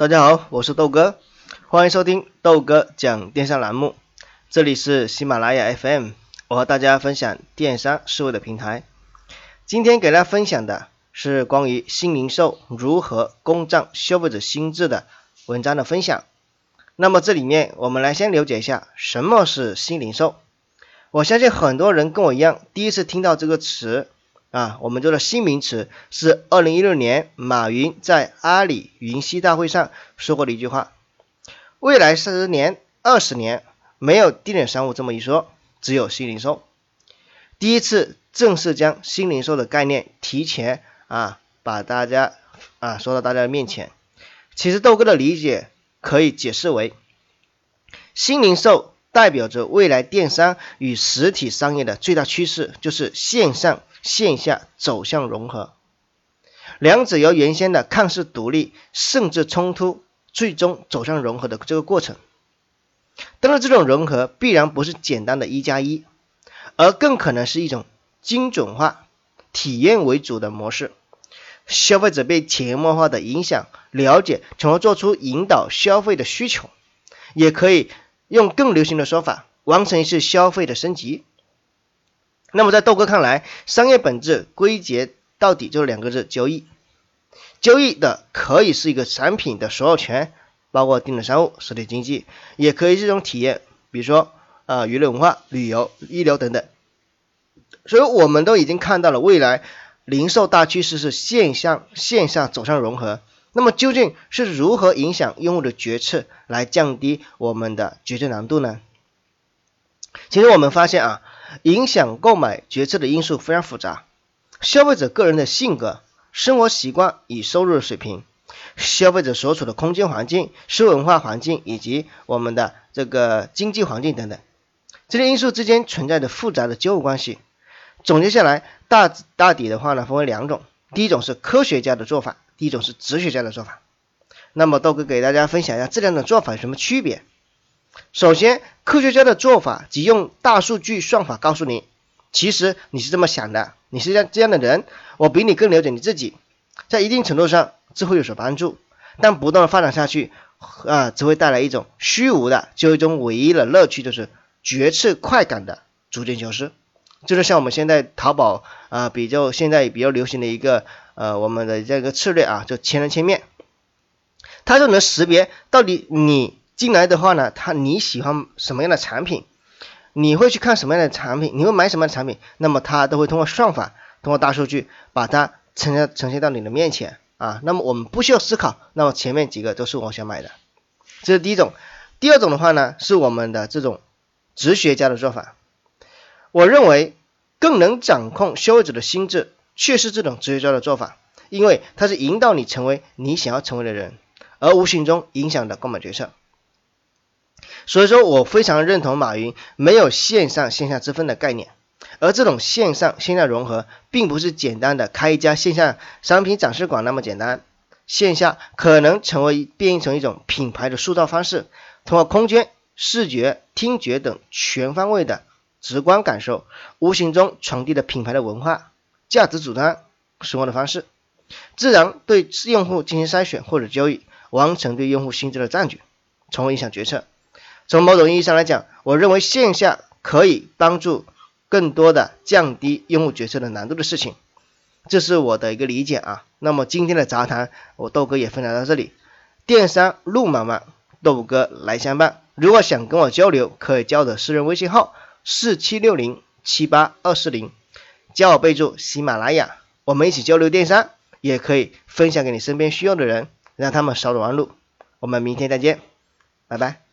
大家好，我是豆哥，欢迎收听豆哥讲电商栏目。这里是喜马拉雅 FM，我和大家分享电商思维的平台。今天给大家分享的是关于新零售如何攻占消费者心智的文章的分享。那么这里面我们来先了解一下什么是新零售。我相信很多人跟我一样，第一次听到这个词。啊，我们这个新名词是二零一六年马云在阿里云栖大会上说过的一句话：未来十年、二十年没有地点商务这么一说，只有新零售。第一次正式将新零售的概念提前啊，把大家啊说到大家的面前。其实豆哥的理解可以解释为，新零售代表着未来电商与实体商业的最大趋势，就是线上。线下走向融合，两者由原先的看似独立甚至冲突，最终走向融合的这个过程。但是这种融合必然不是简单的一加一，而更可能是一种精准化、体验为主的模式。消费者被潜移默化的影响、了解，从而做出引导消费的需求，也可以用更流行的说法，完成一次消费的升级。那么在豆哥看来，商业本质归结到底就是两个字：交易。交易的可以是一个产品的所有权，包括电子商务、实体经济，也可以是一种体验，比如说啊娱乐文化、旅游、医疗等等。所以我们都已经看到了未来零售大趋势是线上线下走向融合。那么究竟是如何影响用户的决策，来降低我们的决策难度呢？其实我们发现啊。影响购买决策的因素非常复杂，消费者个人的性格、生活习惯与收入的水平，消费者所处的空间环境、社会文化环境以及我们的这个经济环境等等，这些因素之间存在着复杂的交互关系。总结下来，大大抵的话呢，分为两种，第一种是科学家的做法，第一种是哲学家的做法。那么豆哥给大家分享一下这两种做法有什么区别。首先，科学家的做法即用大数据算法告诉你，其实你是这么想的，你是这样这样的人，我比你更了解你自己，在一定程度上这会有所帮助，但不断的发展下去啊，只会带来一种虚无的，就一种唯一的乐趣，就是决策快感的逐渐消失。就是像我们现在淘宝啊，比较现在比较流行的一个呃我们的这个策略啊，就千人千面，它就能识别到底你。进来的话呢，他你喜欢什么样的产品？你会去看什么样的产品？你会买什么样的产品？那么他都会通过算法，通过大数据把它呈现呈现到你的面前啊。那么我们不需要思考，那么前面几个都是我想买的，这是第一种。第二种的话呢，是我们的这种哲学家的做法。我认为更能掌控消费者的心智，却是这种哲学家的做法，因为它是引导你成为你想要成为的人，而无形中影响的购买决策。所以说我非常认同马云没有线上线下之分的概念，而这种线上线下融合，并不是简单的开一家线下商品展示馆那么简单，线下可能成为变成一种品牌的塑造方式，通过空间、视觉、听觉等全方位的直观感受，无形中传递的品牌的文化、价值主张、生活的方式，自然对用户进行筛选或者交易，完成对用户心智的占据，从而影响决策。从某种意义上来讲，我认为线下可以帮助更多的降低用户决策的难度的事情，这是我的一个理解啊。那么今天的杂谈，我豆哥也分享到这里。电商路漫漫，豆哥来相伴。如果想跟我交流，可以加我的私人微信号四七六零七八二四零，加我备注喜马拉雅，我们一起交流电商，也可以分享给你身边需要的人，让他们少走弯路。我们明天再见，拜拜。